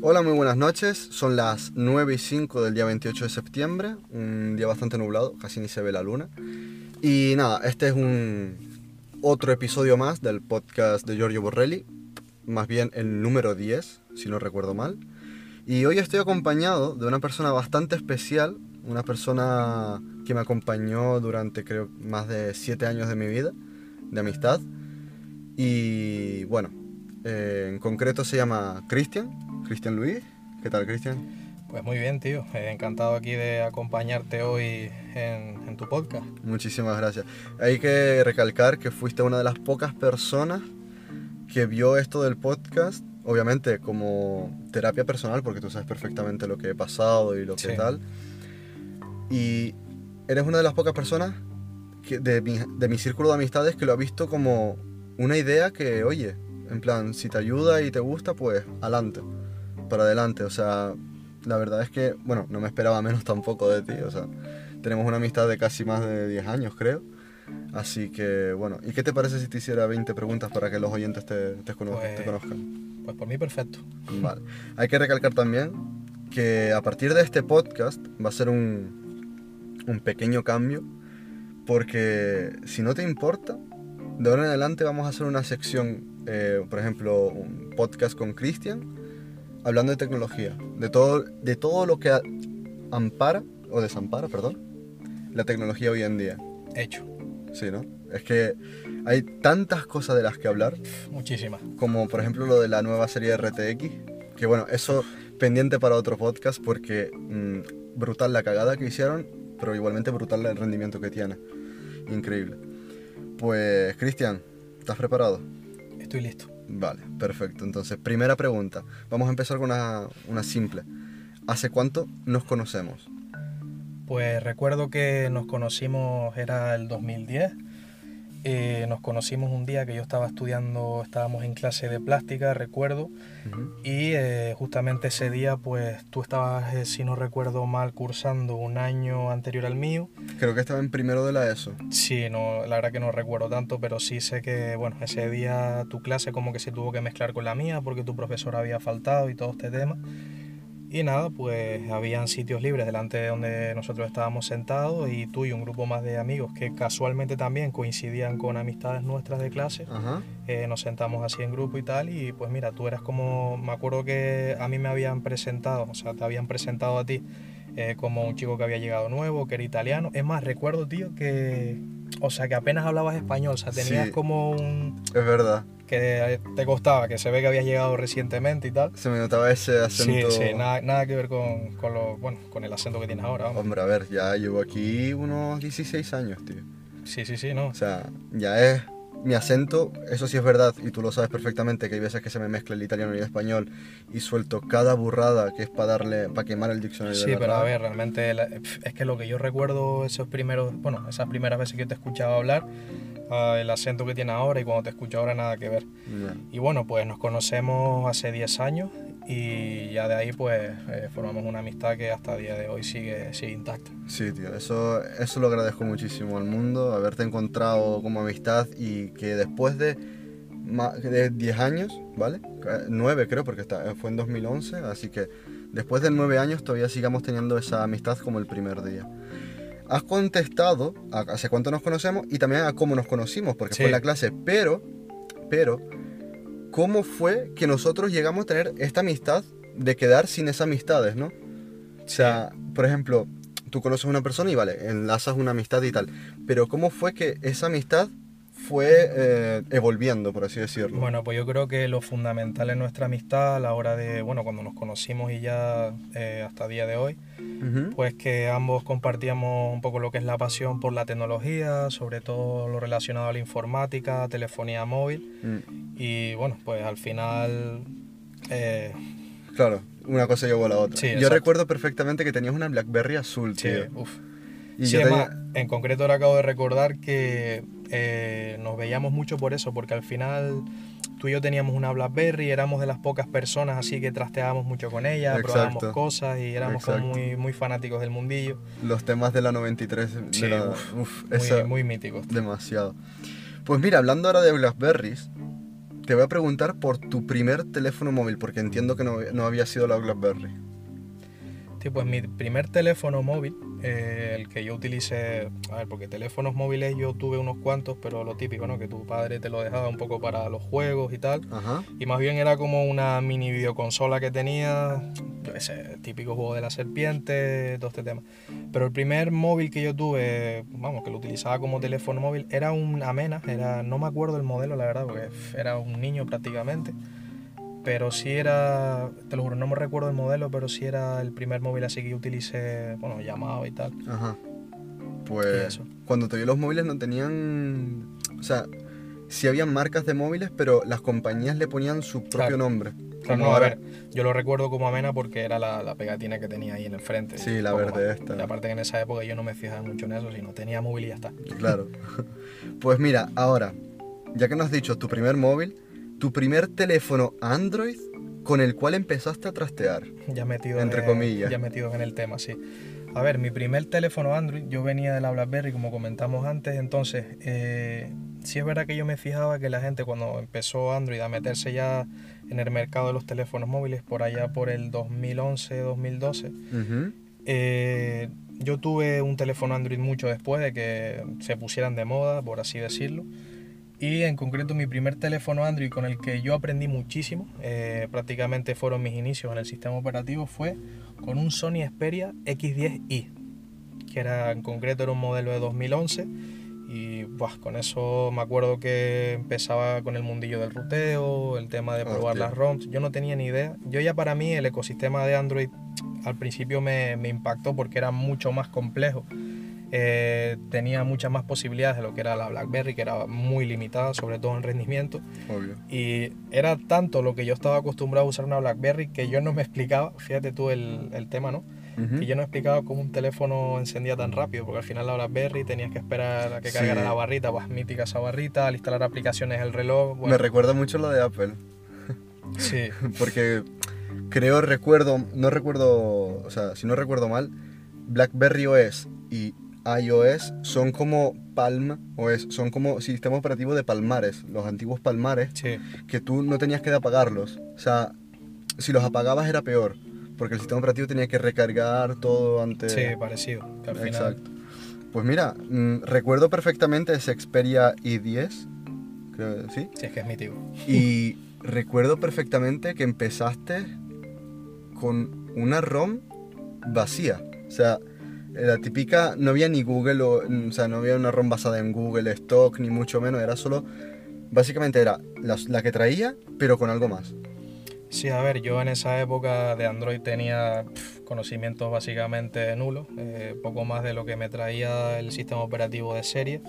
Hola, muy buenas noches. Son las 9 y 5 del día 28 de septiembre, un día bastante nublado, casi ni se ve la luna. Y nada, este es un otro episodio más del podcast de Giorgio Borrelli, más bien el número 10, si no recuerdo mal. Y hoy estoy acompañado de una persona bastante especial, una persona que me acompañó durante creo más de 7 años de mi vida, de amistad. Y bueno, eh, en concreto se llama Cristian, Cristian Luis. ¿Qué tal, Cristian? Pues muy bien, tío. Eh, encantado aquí de acompañarte hoy en, tu podcast. Muchísimas gracias. Hay que recalcar que fuiste una de las pocas personas que vio esto del podcast, obviamente como terapia personal, porque tú sabes perfectamente lo que he pasado y lo que tal. Y eres una de las pocas personas que, de, mi, de mi círculo de amistades que lo ha visto como una idea que, oye, en plan, si te ayuda y te gusta, pues adelante para adelante. O sea, la verdad es que, bueno, no me esperaba menos tampoco de ti. O sea, tenemos una amistad de casi más de 10 años, creo. Así que, bueno, ¿y qué te parece si te hiciera 20 preguntas para que los oyentes te, te, pues, conozcan? Pues por mí perfecto. Vale. Hay que recalcar también que a partir de este podcast va a ser un, un pequeño cambio, porque si no te importa, de ahora en adelante vamos a hacer una sección, eh, por ejemplo, un podcast con Cristian, hablando de tecnología, de todo, de todo lo que ampara, o desampara, perdón, la tecnología hoy en día. Hecho. Sí, ¿no? Es que hay tantas cosas de las que hablar. Muchísimas. Como por ejemplo lo de la nueva serie de RTX. Que bueno, eso pendiente para otro podcast porque mm, brutal la cagada que hicieron, pero igualmente brutal el rendimiento que tiene. Increíble. Pues, Cristian, ¿estás preparado? Estoy listo. Vale, perfecto. Entonces, primera pregunta. Vamos a empezar con una, una simple. ¿Hace cuánto nos conocemos? Pues recuerdo que nos conocimos, era el 2010 eh, nos conocimos un día que yo estaba estudiando, estábamos en clase de plástica, recuerdo, y eh, justamente ese día, pues tú estabas, eh, si no recuerdo mal, cursando un año anterior al mío. Creo que estaba en primero de la ESO. Sí, no, la verdad que no recuerdo tanto, pero sí sé que, bueno, ese día tu clase como que se tuvo que mezclar con la mía porque tu profesor había faltado y todo este tema. Y nada, pues habían sitios libres delante de donde nosotros estábamos sentados y tú y un grupo más de amigos que casualmente también coincidían con amistades nuestras de clase. Eh, nos sentamos así en grupo y tal y pues mira, tú eras como, me acuerdo que a mí me habían presentado, o sea, te habían presentado a ti eh, como un chico que había llegado nuevo, que era italiano. Es más, recuerdo, tío, que, o sea, que apenas hablabas español, o sea, tenías como un... Es verdad que te costaba, que se ve que habías llegado recientemente y tal. Se me notaba ese acento. Sí, sí, nada, nada que ver con, con, lo, bueno, con el acento que tienes ahora. Hombre, a ver, ya llevo aquí unos 16 años, tío. Sí, sí, sí, ¿no? O sea, ya es mi acento, eso sí es verdad, y tú lo sabes perfectamente, que hay veces que se me mezcla el italiano y el español y suelto cada burrada que es para darle, para quemar el diccionario. Sí, pero a ver, realmente es que lo que yo recuerdo esos primeros, bueno, esas primeras veces que te he escuchado hablar, el acento que tiene ahora y cuando te escucho ahora nada que ver. Y bueno, pues nos conocemos hace 10 años y ya de ahí pues eh, formamos una amistad que hasta el día de hoy sigue, sigue intacta. Sí, tío, eso, eso lo agradezco muchísimo al mundo, haberte encontrado como amistad y que después de, de 10 años, ¿vale? 9 creo, porque está, fue en 2011, así que después de 9 años todavía sigamos teniendo esa amistad como el primer día has contestado a hace cuánto nos conocemos y también a cómo nos conocimos, porque fue en la clase, pero, pero, ¿cómo fue que nosotros llegamos a tener esta amistad de quedar sin esas amistades, no? O sea, por ejemplo, tú conoces a una persona y vale, enlazas una amistad y tal, pero ¿cómo fue que esa amistad fue eh, evolviendo, por así decirlo. Bueno, pues yo creo que lo fundamental en nuestra amistad a la hora de, bueno, cuando nos conocimos y ya eh, hasta el día de hoy, pues que ambos compartíamos un poco lo que es la pasión por la tecnología, sobre todo lo relacionado a la informática, telefonía móvil, mm. y bueno, pues al final... Eh, claro, una cosa llevó a la otra. yo recuerdo perfectamente que tenías una BlackBerry azul, tío. Sí, uff. Y sí, en concreto ahora acabo de recordar que eh, nos veíamos mucho por eso, porque al final tú y yo teníamos una BlackBerry, éramos de las pocas personas así que trasteábamos mucho con ella, probábamos cosas y éramos muy, muy fanáticos del mundillo. Los temas de la 93, sí, muy, muy míticos. Demasiado. Pues mira, hablando ahora de Blackberries, te voy a preguntar por tu primer teléfono móvil, porque entiendo que no, no había sido la Blackberry. Sí, pues mi primer teléfono móvil, eh, el que yo utilicé, a ver, porque teléfonos móviles yo tuve unos cuantos, pero lo típico, ¿no? Que tu padre te lo dejaba un poco para los juegos y tal. Ajá. Y más bien era como una mini videoconsola que tenía, sé, típico juego de la serpiente, todo este tema. Pero el primer móvil que yo tuve, vamos, que lo utilizaba como teléfono móvil, era un Amena, era, no me acuerdo el modelo, la verdad, porque era un niño prácticamente. Pero sí era, te lo juro, no me recuerdo el modelo, pero sí era el primer móvil así que utilicé, bueno, llamado y tal. Ajá. Pues cuando te vi los móviles no tenían... O sea, sí habían marcas de móviles, pero las compañías le ponían su propio Claro. nombre. Claro, no, a ahora- ver, yo lo recuerdo como Amena porque era la, la pegatina que tenía ahí en el frente. Sí, la verde más. esta. Y aparte que en esa época yo no me fijaba mucho en eso, sino tenía móvil y ya está. Claro. Pues mira, ahora, ya que nos has dicho tu primer móvil, tu primer teléfono Android con el cual empezaste a trastear. Ya metido Entre en- comillas. Ya metido en el tema, sí. A ver, mi primer teléfono Android, yo venía de la BlackBerry, como comentamos antes, entonces, eh, sí es verdad que yo me fijaba que la gente cuando empezó Android a meterse ya en el mercado de los teléfonos móviles, por allá por el 2011, 2012, Ujú. eh, yo tuve un teléfono Android mucho después de que se pusieran de moda, por así decirlo. Y en concreto mi primer teléfono Android con el que yo aprendí muchísimo, eh, prácticamente fueron mis inicios en el sistema operativo, fue con un Sony Xperia X10i, que era en concreto era un modelo de 2011 y buah, con eso me acuerdo que empezaba con el mundillo del ruteo, el tema de probar Hostia. las ROMs, yo no tenía ni idea. Yo ya para mí el ecosistema de Android al principio me, me impactó porque era mucho más complejo. Eh, tenía muchas más posibilidades de lo que era la BlackBerry, que era muy limitada, sobre todo en rendimiento. Obvio. Y era tanto lo que yo estaba acostumbrado a usar una BlackBerry que yo no me explicaba, fíjate tú el, el tema, ¿no? Que yo no explicaba cómo un teléfono encendía tan rápido, porque al final la BlackBerry tenías que esperar a que Sí. cargara la barrita, pues mítica esa barrita, al instalar aplicaciones el reloj. Bueno, Me recuerda mucho lo de Apple, sí, porque creo, recuerdo, no recuerdo, o sea, si no recuerdo mal, BlackBerry OS y iOS son como Palm OS, son como sistema operativo de palmares, los antiguos palmares, sí, que tú no tenías que apagarlos. O sea, si los apagabas era peor, porque el sistema operativo tenía que recargar todo antes. sí, parecido. que al final, Exacto. Pues mira, mm, recuerdo perfectamente ese Xperia i10, creo, ¿sí? Sí, es que es mítico. Y recuerdo perfectamente que empezaste con una ROM vacía. O sea, la típica, no había ni Google, o, o sea, no había una ROM basada en Google Stock, ni mucho menos, era solo, básicamente era la, que traía, pero con algo más. Sí, a ver, yo en esa época de Android tenía conocimientos básicamente nulos, eh, poco más de lo que me traía el sistema operativo de serie.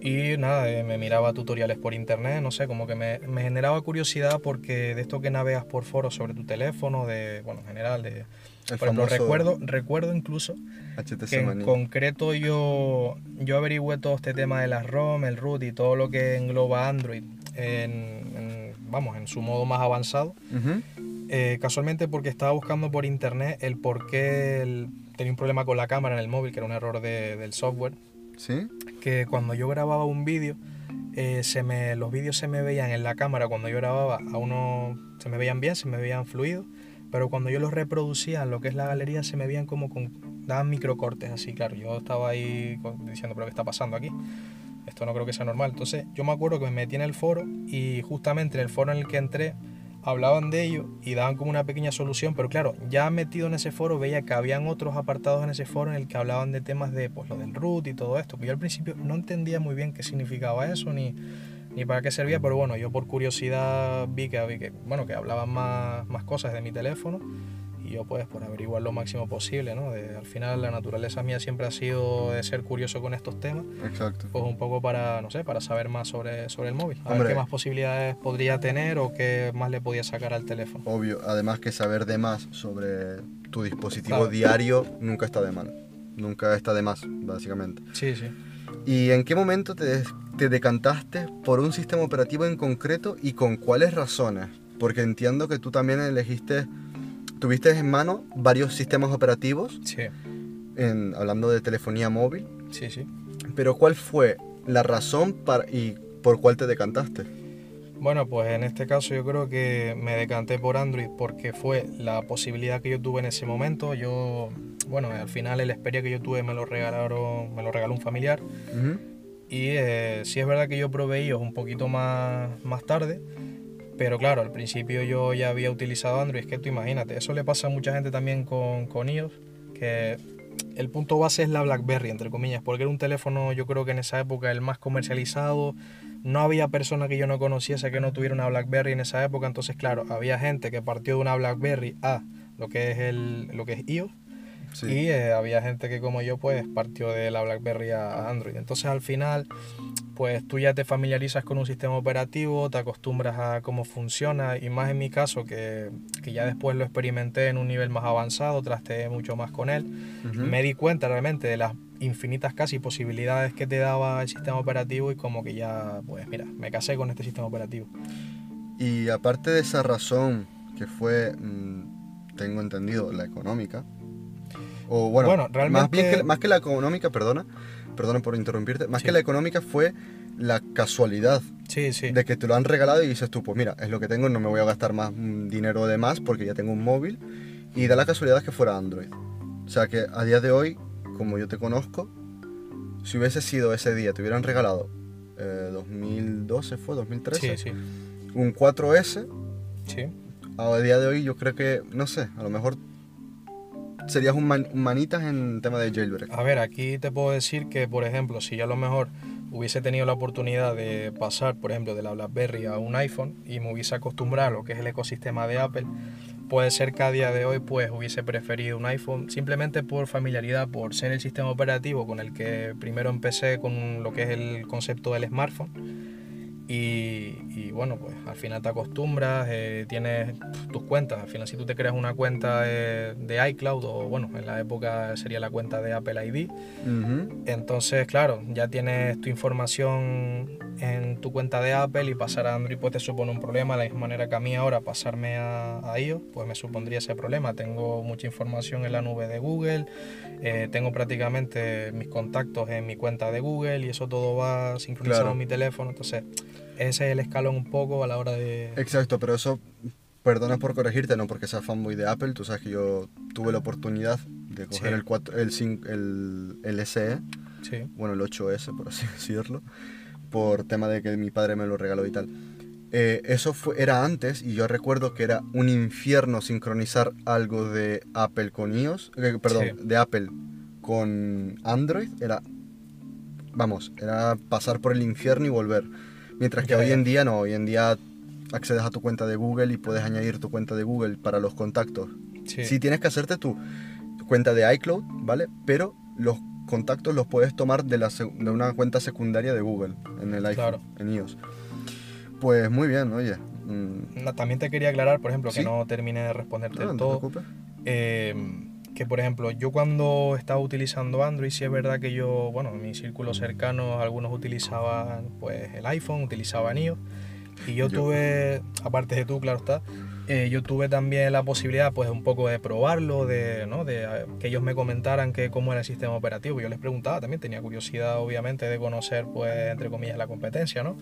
Y nada, eh, me miraba tutoriales por internet, no sé, como que me, me generaba curiosidad porque de esto que navegas por foros sobre tu teléfono, de, bueno, en general, de, El por ejemplo, recuerdo, recuerdo incluso HTC que en Mania. concreto yo, yo averigüé todo este tema de las ROM, el root y todo lo que engloba Android en, en, vamos, en su modo más avanzado. Ujú. Eh, casualmente porque estaba buscando por internet el por qué el- tenía un problema con la cámara en el móvil, que era un error de- del software, ¿Sí? que cuando yo grababa un vídeo, eh, se me, los vídeos se me veían en la cámara cuando yo grababa, a uno se me veían bien, se me veían fluidos, pero cuando yo los reproducía en lo que es la galería se me veían como con, daban microcortes así, claro, yo estaba ahí diciendo, pero ¿qué está pasando aquí? Esto no creo que sea normal. Entonces yo me acuerdo que me metí en el foro y justamente en el foro en el que entré hablaban de ello y daban como una pequeña solución, pero claro, ya metido en ese foro veía que habían otros apartados en ese foro en el que hablaban de temas de pues lo del root y todo esto, yo al principio no entendía muy bien qué significaba eso ni, ni para qué servía, pero bueno, yo por curiosidad vi que, que bueno, que hablaban más, más cosas de mi teléfono y yo pues por averiguar lo máximo posible, ¿no? De, al final la naturaleza mía siempre ha sido de ser curioso con estos temas Exacto. pues un poco para, no sé, para saber más sobre, sobre el móvil. A ver Hombre. qué más posibilidades podría tener o qué más le podía sacar al teléfono. Obvio, además que saber de más sobre tu dispositivo Claro. diario nunca está de mal. Nunca está de más, básicamente. Sí, sí. ¿Y en qué momento te, te decantaste por un sistema operativo en concreto y con cuáles razones? Porque entiendo que tú también elegiste, tuviste en mano varios sistemas operativos, Sí, en, hablando de telefonía móvil, sí, sí. pero ¿cuál fue la razón para, y por cuál te decantaste? Bueno, pues en este caso yo creo que me decanté por Android porque fue la posibilidad que yo tuve en ese momento. Yo, bueno, al final el Xperia que yo tuve me lo regalaron, me lo regaló un familiar. Y eh, sí es verdad que yo probé iOS un poquito más, más tarde, pero claro, al principio yo ya había utilizado Android. Es que tú imagínate, eso le pasa a mucha gente también con, con iOS, que el punto base es la BlackBerry, entre comillas, porque era un teléfono, yo creo que en esa época el más comercializado. No había persona que yo no conociese que no tuviera una BlackBerry en esa época, entonces claro, había gente que partió de una BlackBerry a lo que es el lo que es iOS y eh, había gente que como yo pues partió de la BlackBerry a Android. Entonces al final pues tú ya te familiarizas con un sistema operativo, te acostumbras a cómo funciona y más en mi caso que, que ya después lo experimenté en un nivel más avanzado, trasteé mucho más con él, me di cuenta realmente de las infinitas casi posibilidades que te daba el sistema operativo y como que ya pues mira, me casé con este sistema operativo. Y aparte de esa razón que fue, mm, tengo entendido, la económica, o bueno, más, bien que, más que la económica, perdona, perdona por interrumpirte, más que la económica fue la casualidad sí, sí. de que te lo han regalado y dices tú, pues mira, es lo que tengo, no me voy a gastar más mm, dinero de más porque ya tengo un móvil. Y da la casualidad que fuera Android. O sea que a día de hoy, como yo te conozco, si hubiese sido ese día, te hubieran regalado, 2012 eh, fue, 2013, sí, sí. un 4S. Sí. A día de hoy yo creo que, no sé, a lo mejor serías un, manitas en tema de jailbreak. A ver, aquí te puedo decir que, por ejemplo, si yo a lo mejor hubiese tenido la oportunidad de pasar, por ejemplo, de la BlackBerry a un iPhone y me hubiese acostumbrado a lo que es el ecosistema de Apple, puede ser que a día de hoy pues hubiese preferido un iPhone simplemente por familiaridad, por ser el sistema operativo con el que primero empecé con lo que es el concepto del smartphone y, bueno, pues al final te acostumbras, eh, tienes tus cuentas. Al final, si tú te creas una cuenta de, iCloud, o bueno, en la época sería la cuenta de Apple ID, entonces, claro, ya tienes tu información en tu cuenta de Apple y pasar a Android pues te supone un problema. De la misma manera que a mí ahora pasarme a, a iOS, pues me supondría ese problema. Tengo mucha información en la nube de Google, eh, tengo prácticamente mis contactos en mi cuenta de Google y eso todo va sincronizado en mi teléfono. Entonces, ese es el escalón un poco a la hora de... Exacto, pero eso, perdona por corregirte, no porque sea fanboy de Apple, tú sabes que yo tuve la oportunidad de coger el, 4, el, el, el SE, sí. bueno, el 8S, por así decirlo, por tema de que mi padre me lo regaló y tal. Eh, eso fue, era antes y yo recuerdo que era un infierno sincronizar algo de Apple con iOS, eh, perdón, de Apple con Android. Era, vamos, era pasar por el infierno y volver. Mientras que hoy en día no, hoy en día accedes a tu cuenta de Google y puedes añadir tu cuenta de Google para los contactos. Sí, tienes que hacerte tu, cuenta de iCloud, ¿vale? Pero los contactos los puedes tomar de, la, de una cuenta secundaria de Google en el iPhone, en iOS. Pues muy bien, oye. Mm. También te quería aclarar, por ejemplo, que no termine de responderte no, del todo. Eh, que por ejemplo, yo cuando estaba utilizando Android, sí es verdad que yo, bueno, en mi círculo cercano, algunos utilizaban pues el iPhone, utilizaban iOS. Y yo, tuve, aparte de tú, claro está, eh, yo tuve también la posibilidad pues un poco de probarlo, de, ¿no? de eh, que ellos me comentaran que cómo era el sistema operativo. Yo les preguntaba también, tenía curiosidad obviamente de conocer pues entre comillas la competencia, ¿no?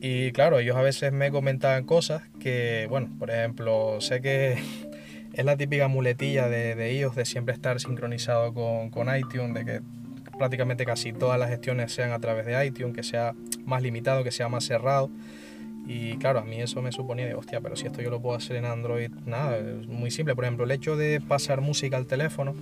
Y claro, ellos a veces me comentaban cosas que, bueno, por ejemplo, sé que es la típica muletilla de, de ellos de siempre estar sincronizado con, con iTunes, de que prácticamente casi todas las gestiones sean a través de iTunes, que sea más limitado, que sea más cerrado. Y claro, a mí eso me suponía de, hostia, pero si esto yo lo puedo hacer en Android, nada, es muy simple. Por ejemplo, el hecho de pasar música al teléfono,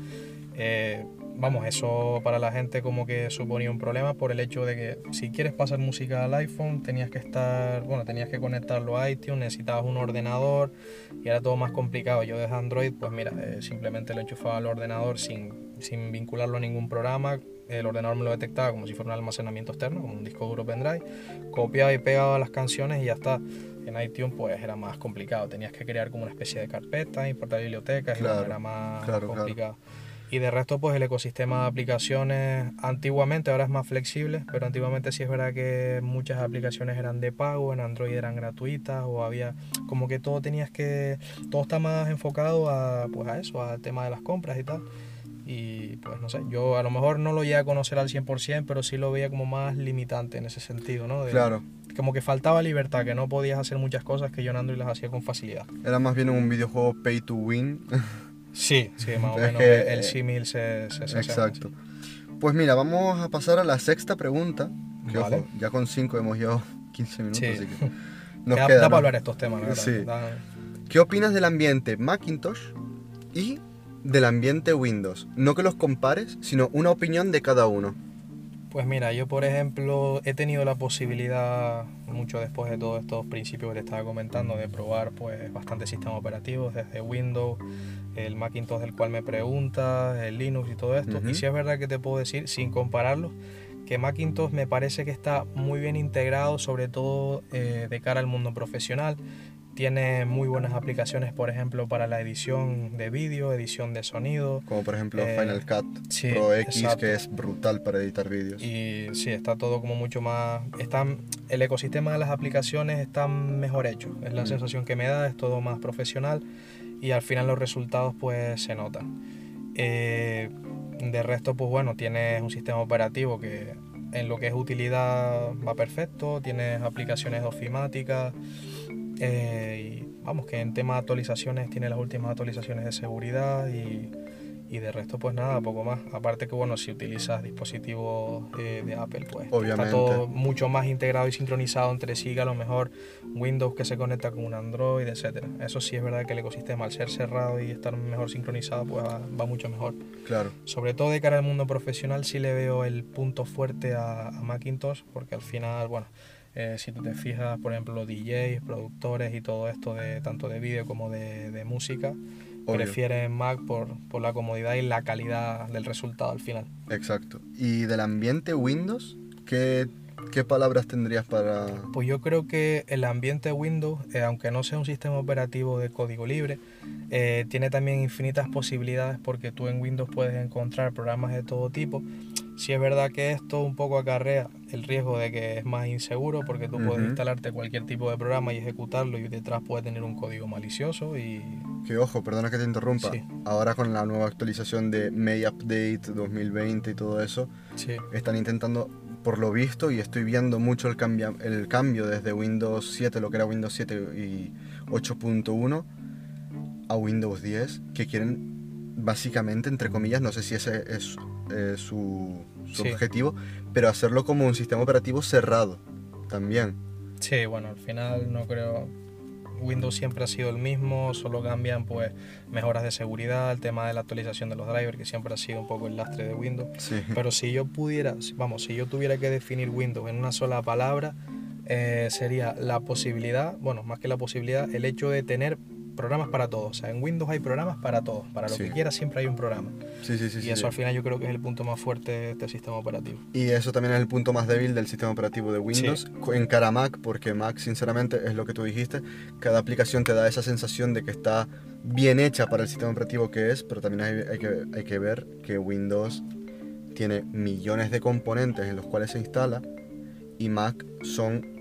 eh, vamos, eso para la gente como que suponía un problema por el hecho de que si quieres pasar música al iPhone tenías que estar, bueno, tenías que conectarlo a iTunes, necesitabas un ordenador y era todo más complicado. Yo desde Android, pues mira, eh, simplemente lo enchufaba al ordenador sin, sin vincularlo a ningún programa. El ordenador me lo detectaba como si fuera un almacenamiento externo, como un disco duro pendrive. Copiaba y pegaba las canciones y ya está. En iTunes pues era más complicado, tenías que crear como una especie de carpeta, importar bibliotecas y era más complicado. Y de resto, pues el ecosistema de aplicaciones antiguamente, ahora es más flexible, pero antiguamente sí es verdad que muchas aplicaciones eran de pago, en Android eran gratuitas o había como que todo tenías que, todo está más enfocado a, pues a eso, al tema de las compras y tal. Y pues no sé, yo a lo mejor no lo llegué a conocer al 100%, pero sí lo veía como más limitante en ese sentido, ¿no? De- Claro. Como que faltaba libertad, que no podías hacer muchas cosas que yo en Android las hacía con facilidad. Era más bien un videojuego pay to win. Sí, sí, más o Es menos que, el eh, símil se, se, se Exacto. Pues mira, vamos a pasar a la sexta pregunta. Que Vale. ojo, ya con 5 hemos llevado 15 minutos, Sí. así que nos da, queda, da ¿no? para hablar estos temas, la verdad. Sí. Da- ¿Qué opinas del ambiente Macintosh y del ambiente Windows? No que los compares, sino una opinión de cada uno. Pues mira, yo por ejemplo he tenido la posibilidad, mucho después de todos estos principios que te estaba comentando, de probar pues bastantes sistemas operativos, desde Windows, el Macintosh del cual me preguntas, el Linux y todo esto. Y sí es verdad que te puedo decir, sin compararlos, que Macintosh me parece que está muy bien integrado, sobre todo eh, de cara al mundo profesional. Tiene muy buenas aplicaciones, por ejemplo, para la edición de vídeo, edición de sonido. Como por ejemplo Eh, Final Cut sí, Pro X, exacto. que es brutal para editar vídeos. Y sí, está todo como mucho más... Está, el ecosistema de las aplicaciones está mejor hecho. Es la Mm. sensación que me da, es todo más profesional y al final los resultados pues se notan. Eh, de resto, pues bueno, tienes un sistema operativo que en lo que es utilidad va perfecto, tienes aplicaciones ofimáticas eh, y vamos, que en tema de actualizaciones tiene las últimas actualizaciones de seguridad y, y de resto pues nada, poco más. Aparte que bueno, si utilizas dispositivos eh, de Apple pues Obviamente. está todo mucho más integrado y sincronizado entre sí que a lo mejor Windows que se conecta con un Android, etcétera. Eso sí es verdad que el ecosistema al ser cerrado y estar mejor sincronizado pues va, va mucho mejor. Claro. Sobre todo de cara al mundo profesional sí le veo el punto fuerte a, a Macintosh porque al final, bueno, eh, si tú te fijas, por ejemplo, DJs, productores y todo esto de tanto de vídeo como de, de música, Obvio. prefieren Mac por, por la comodidad y la calidad del resultado al final. Exacto. ¿Y del ambiente Windows? ¿Qué, qué palabras tendrías para...? Pues yo creo que el ambiente Windows, eh, aunque no sea un sistema operativo de código libre, eh, tiene también infinitas posibilidades porque tú en Windows puedes encontrar programas de todo tipo. Si es verdad que esto un poco acarrea el riesgo de que es más inseguro porque tú puedes instalarte cualquier tipo de programa y ejecutarlo y detrás puede tener un código malicioso y Que ojo, perdona que te interrumpa. Sí. Ahora con la nueva actualización de May Update 2020 y todo eso, sí, están intentando, por lo visto, y estoy viendo mucho el, cambia, el cambio desde Windows 7, lo que era Windows 7 y 8.1, a Windows 10, que quieren básicamente, entre comillas, no sé si ese es eh, su, su Sí. objetivo, pero hacerlo como un sistema operativo cerrado también. sí, bueno, al final no creo... Windows siempre ha sido el mismo, solo cambian pues mejoras de seguridad, el tema de la actualización de los drivers, que siempre ha sido un poco el lastre de Windows. Sí. Pero si yo pudiera, vamos, si yo tuviera que definir Windows en una sola palabra, eh, sería la posibilidad, bueno, más que la posibilidad, el hecho de tener programas para todos. O sea, en Windows hay programas para todos. Para lo Sí. que quieras siempre hay un programa. Sí, sí, sí. y sí, eso sí. al final yo creo que es el punto más fuerte de este sistema operativo. Y eso también es el punto más débil del sistema operativo de Windows en cara a Mac, porque Mac, sinceramente, es lo que tú dijiste, cada aplicación te da esa sensación de que está bien hecha para el sistema operativo que es, pero también hay, hay que, hay que ver que Windows tiene millones de componentes en los cuales se instala y Mac son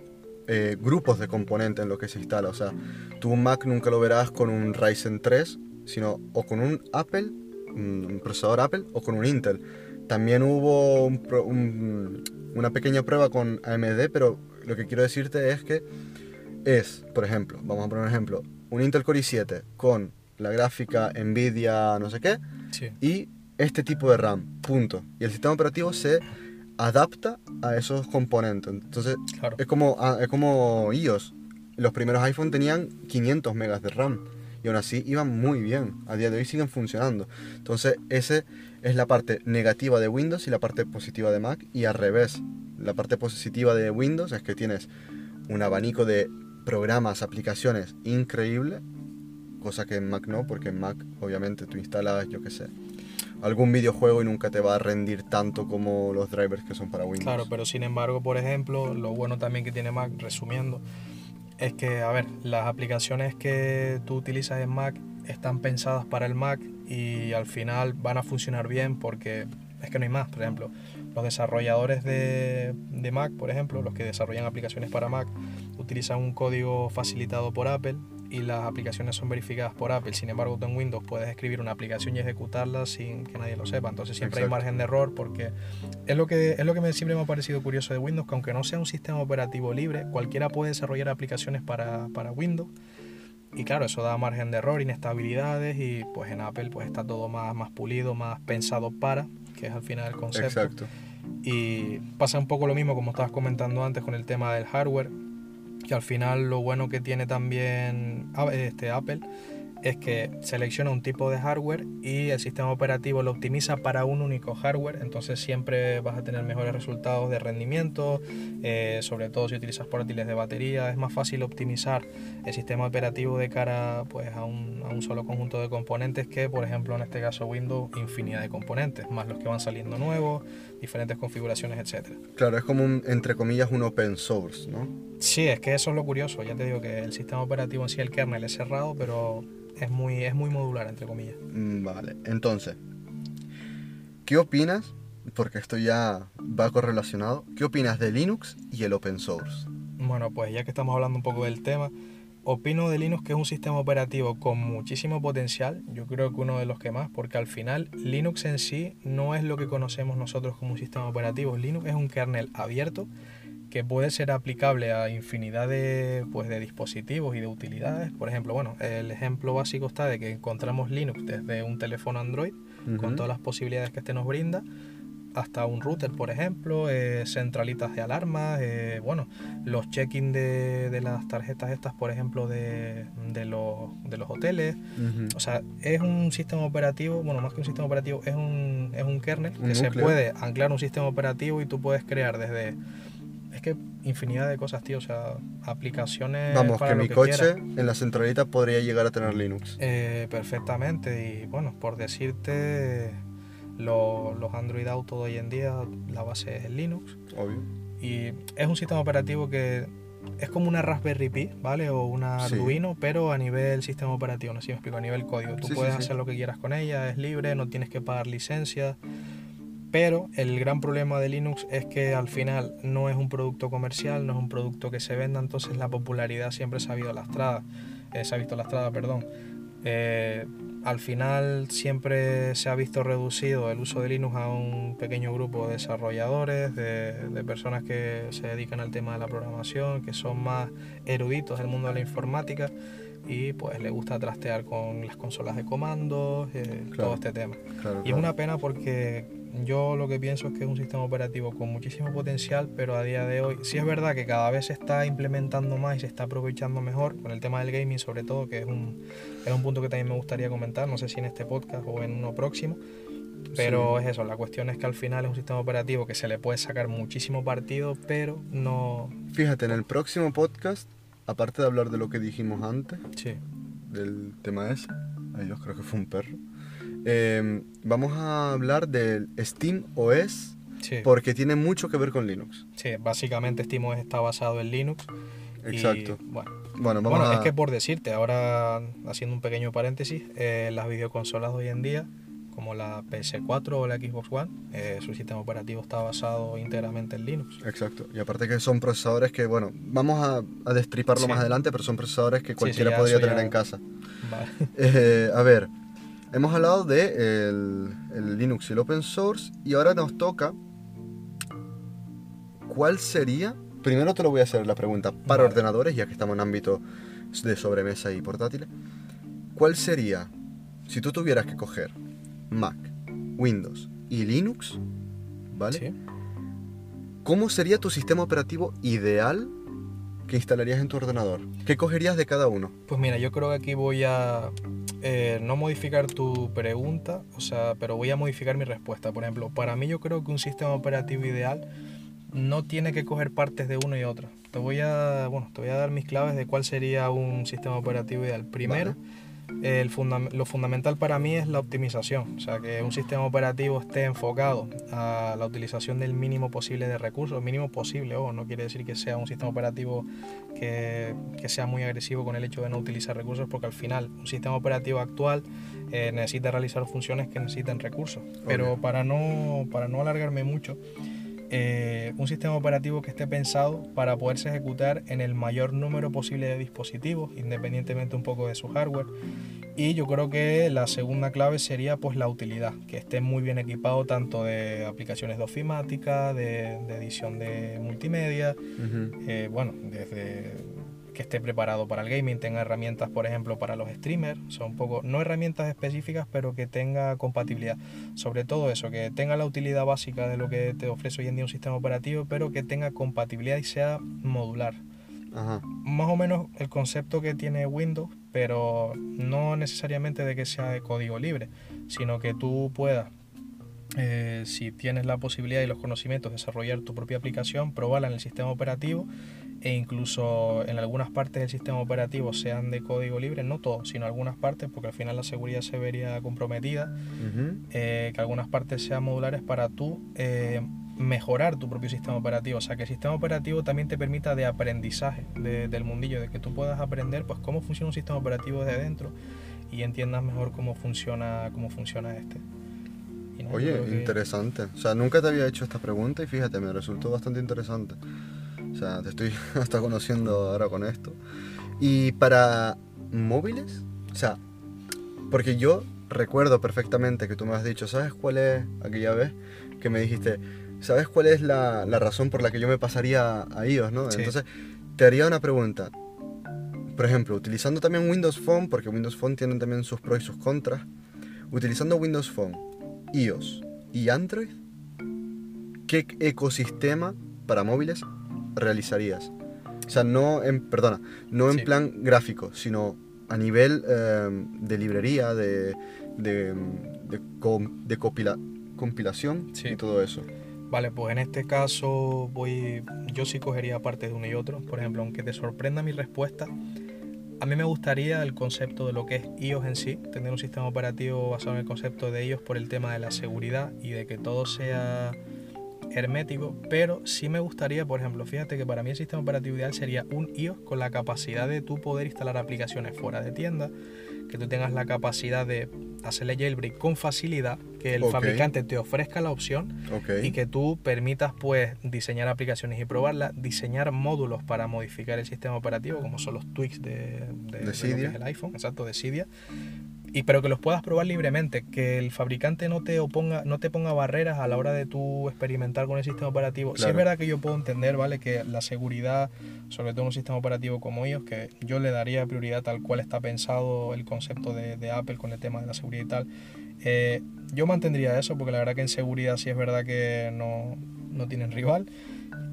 eh, grupos de componentes en los que se instala. O sea, tú un Mac nunca lo verás con un Ryzen 3, sino o con un Apple, un un procesador Apple, o con un Intel. También hubo un pro- un- una pequeña prueba con AMD, pero lo que quiero decirte es que es, por ejemplo, vamos a poner un ejemplo, un Intel Core i7 con la gráfica Nvidia no sé qué Sí, y este tipo de RAM, punto. Y el sistema operativo se adapta a esos componentes. Entonces, claro. es como, ah, es como iOS. Los primeros iPhone tenían 500 megas de RAM y aún así iban muy bien. A día de hoy siguen funcionando. Entonces, ese es la parte negativa de Windows y la parte positiva de Mac y al revés. La parte positiva de Windows es que tienes un abanico de programas, aplicaciones increíble, cosa que en Mac no, porque en Mac obviamente tú instalas, yo qué sé, algún videojuego y nunca te va a rendir tanto como los drivers que son para Windows. Claro, pero sin embargo, por ejemplo, lo bueno también que tiene Mac, resumiendo, es que, a ver, las aplicaciones que tú utilizas en Mac están pensadas para el Mac y al final van a funcionar bien porque es que no hay más. Por ejemplo, los desarrolladores de, de Mac, por ejemplo, los que desarrollan aplicaciones para Mac, utilizan un código facilitado por Apple y las aplicaciones son verificadas por Apple. Sin embargo, tú en Windows puedes escribir una aplicación y ejecutarla sin que nadie lo sepa. Entonces siempre hay Exacto. margen de error porque es lo que, es lo que me, siempre me ha parecido curioso de Windows, que aunque no sea un sistema operativo libre, cualquiera puede desarrollar aplicaciones para, para Windows. Y claro, eso da margen de error, inestabilidades y pues en Apple pues está todo más, más pulido, más pensado para, que es al final el concepto. Exacto. Y pasa un poco lo mismo como estabas comentando antes con el tema del hardware, que al final lo bueno que tiene también este Apple es que selecciona un tipo de hardware y el sistema operativo lo optimiza para un único hardware, entonces siempre vas a tener mejores resultados de rendimiento, eh, sobre todo si utilizas portátiles de batería, es más fácil optimizar el sistema operativo de cara pues, a, un, a un solo conjunto de componentes que, por ejemplo, en este caso Windows, infinidad de componentes, más los que van saliendo nuevos, diferentes configuraciones, etcétera. Claro, es como entre comillas, un open source, ¿no? Sí, es que eso es lo curioso. Ya te digo que el sistema operativo en sí, el kernel es cerrado, pero es muy, es muy modular, entre comillas. Mm, Vale, entonces, ¿qué opinas? Porque esto ya va correlacionado. ¿Qué opinas de Linux y el open source? Bueno, pues ya que estamos hablando un poco del tema, opino de Linux que es un sistema operativo con muchísimo potencial. Yo creo que uno de los que más, porque al final Linux en sí no es lo que conocemos nosotros como un sistema operativo. Linux es un kernel abierto que puede ser aplicable a infinidad de, pues, de dispositivos y de utilidades. Por ejemplo, bueno, el ejemplo básico está de que encontramos Linux desde un teléfono Android con todas las posibilidades que este nos brinda, hasta un router, por ejemplo, eh, centralitas de alarmas, eh, bueno, los check-in de, de las tarjetas estas, por ejemplo, de, de los, de los hoteles. O sea, es un sistema operativo, bueno, más que un sistema operativo, es un, es un kernel Un que se puede anclar un sistema operativo y tú puedes crear desde... Es que infinidad de cosas, tío, o sea, aplicaciones... Vamos, para que lo mi que coche quieras. en la centralita podría llegar a tener Linux. Eh, perfectamente y bueno, por decirte, lo- los Android Auto de hoy en día, la base es Linux Obvio. y es un sistema operativo que es como una Raspberry Pi, ¿vale? O una Sí. Arduino, pero a nivel sistema operativo, no sé si me explico, a nivel código. Tú Sí, puedes sí. hacer lo que quieras con ella, es libre, no tienes que pagar licencia. Pero el gran problema de Linux es que al final no es un producto comercial, no es un producto que se venda, entonces la popularidad siempre se ha visto lastrada, eh, se ha visto lastrada, perdón. Eh, al final siempre se ha visto reducido el uso de Linux a un pequeño grupo de desarrolladores, de, de personas que se dedican al tema de la programación, que son más eruditos del mundo de la informática y pues les gusta trastear con las consolas de comandos, eh, Claro. todo este tema. Claro, Y es una pena porque yo lo que pienso es que es un sistema operativo con muchísimo potencial, pero a día de hoy sí es verdad que cada vez se está implementando más y se está aprovechando mejor con el tema del gaming sobre todo, que es un, es un punto que también me gustaría comentar, no sé si en este podcast o en uno próximo, pero es eso, la cuestión es que al final es un sistema operativo que se le puede sacar muchísimo partido, pero no... Fíjate, en el próximo podcast, aparte de hablar de lo que dijimos antes, Sí, del tema ese, ay Dios, creo que fue un perro, eh, vamos a hablar del Steam OS sí, porque tiene mucho que ver con Linux. sí, básicamente SteamOS está basado en Linux. y, Exacto. bueno, Bueno, vamos Bueno, a... es que por decirte, ahora haciendo un pequeño paréntesis, eh, las videoconsolas de hoy en día, como la PS4 o la Xbox One, eh, su sistema operativo está basado íntegramente en Linux. Exacto. Y aparte que son procesadores que, bueno, vamos a, a destriparlo Sí. más adelante, pero son procesadores que sí, cualquiera ya podría tener ya- en casa. Vale. Eh, a ver, hemos hablado de el, el Linux y el open source y ahora nos toca ¿cuál sería? Primero te lo voy a hacer la pregunta para Vale. ordenadores, ya que estamos en ámbito de sobremesa y portátiles. ¿Cuál sería, si tú tuvieras que coger Mac, Windows y Linux, ¿vale? Sí. ¿Cómo sería tu sistema operativo ideal que instalarías en tu ordenador? ¿Qué cogerías de cada uno? Pues mira, yo creo que aquí voy a eh, no modificar tu pregunta, o sea, pero voy a modificar mi respuesta. Por ejemplo, para mí yo creo que un sistema operativo ideal no tiene que coger partes de uno y otro. Te voy a, bueno, te voy a dar mis claves de cuál sería un sistema operativo ideal. Primero, el lo fundamental para mí es la optimización, o sea, que un sistema operativo esté enfocado a la utilización del mínimo posible de recursos, mínimo posible, o no quiere decir que sea un sistema operativo que, que sea muy agresivo con el hecho de no utilizar recursos, porque al final un sistema operativo actual eh, necesita realizar funciones que necesitan recursos. Pero Obvio. para no, para no alargarme mucho, eh, un sistema operativo que esté pensado para poderse ejecutar en el mayor número posible de dispositivos, independientemente un poco de su hardware. Y yo creo que la segunda clave sería pues la utilidad, que esté muy bien equipado tanto de aplicaciones de ofimática, de, edición de multimedia, eh, bueno, desde que esté preparado para el gaming, tenga herramientas, por ejemplo, para los streamers, son un poco, no herramientas específicas, pero que tenga compatibilidad. Sobre todo eso, que tenga la utilidad básica de lo que te ofrece hoy en día un sistema operativo, pero que tenga compatibilidad y sea modular. Más o menos el concepto que tiene Windows, pero no necesariamente de que sea de código libre, sino que tú puedas eh, si tienes la posibilidad y los conocimientos de desarrollar tu propia aplicación, probarla en el sistema operativo e incluso en algunas partes del sistema operativo sean de código libre, no todo, sino algunas partes, porque al final la seguridad se vería comprometida, eh, que algunas partes sean modulares para tú eh, mejorar tu propio sistema operativo, o sea que el sistema operativo también te permita de aprendizaje del mundillo, de que tú puedas aprender pues cómo funciona un sistema operativo desde dentro y entiendas mejor cómo funciona, cómo funciona este. Oye, interesante. O sea, nunca te había hecho esta pregunta y fíjate, me resultó bastante interesante. O sea, te estoy hasta conociendo ahora con esto. Y para móviles, o sea, porque yo recuerdo perfectamente que tú me has dicho, ¿sabes cuál es aquella vez que me dijiste, ¿sabes cuál es la, la razón por la que yo me pasaría a iOS, no? Entonces, te haría una pregunta. Por ejemplo, utilizando también Windows Phone, porque Windows Phone tiene también sus pros y sus contras, utilizando Windows Phone, iOS y Android, ¿qué ecosistema para móviles realizarías? O sea, no en, perdona, no en plan gráfico, sino a nivel em, de librería, de, de, de, compilación y todo eso. Vale, pues en este caso voy, yo sí cogería parte de uno y otro. Por ejemplo, aunque te sorprenda mi respuesta, a mí me gustaría el concepto de lo que es iOS en sí, tener un sistema operativo basado en el concepto de iOS por el tema de la seguridad y de que todo sea hermético, pero sí me gustaría, por ejemplo, fíjate que para mí el sistema operativo ideal sería un iOS con la capacidad de tú poder instalar aplicaciones fuera de tienda, que tú tengas la capacidad de hacerle jailbreak con facilidad, que el fabricante te ofrezca la opción y que tú permitas pues diseñar aplicaciones y probarlas, diseñar módulos para modificar el sistema operativo, como son los tweaks de, de, el iPhone, exacto, de Cydia, y pero que los puedas probar libremente, que el fabricante no te oponga, no te ponga barreras a la hora de tú experimentar con el sistema operativo. Sí es verdad que yo puedo entender, ¿vale? Que la seguridad, sobre todo en un sistema operativo como ellos, que yo le daría prioridad tal cual está pensado el concepto de, Apple con el tema de la seguridad y tal. Eh, yo mantendría eso, porque la verdad que en seguridad sí es verdad que no, no tienen rival.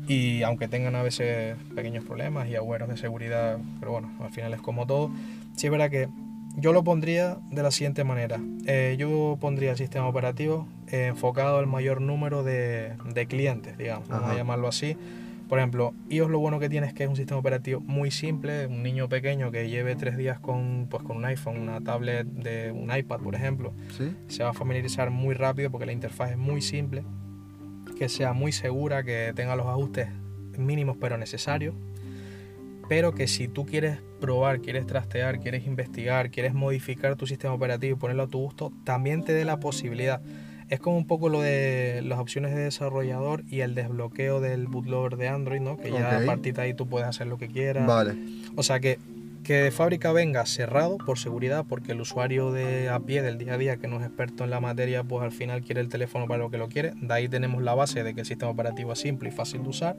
Y aunque tengan a veces pequeños problemas y agüeros de seguridad, pero bueno, al final es como todo. Sí es verdad que yo lo pondría de la siguiente manera. Eh, yo pondría el sistema operativo eh, enfocado al mayor número de, clientes, digamos, vamos a llamarlo así. Por ejemplo, iOS lo bueno que tiene es que es un sistema operativo muy simple. Un niño pequeño que lleve tres días con, pues, con un iPhone, una tablet de un iPad, por ejemplo, se va a familiarizar muy rápido porque la interfaz es muy simple, que sea muy segura, que tenga los ajustes mínimos pero necesarios pero que si tú quieres probar, quieres trastear, quieres investigar, quieres modificar tu sistema operativo y ponerlo a tu gusto, también te dé la posibilidad. Es como un poco lo de las opciones de desarrollador y el desbloqueo del bootloader de Android, ¿no? Que ya a partir de ahí tú puedes hacer lo que quieras. Vale. O sea que que de fábrica venga cerrado por seguridad, porque el usuario de a pie del día a día que no es experto en la materia, pues al final quiere el teléfono para lo que lo quiere. De ahí tenemos la base de que el sistema operativo es simple y fácil de usar.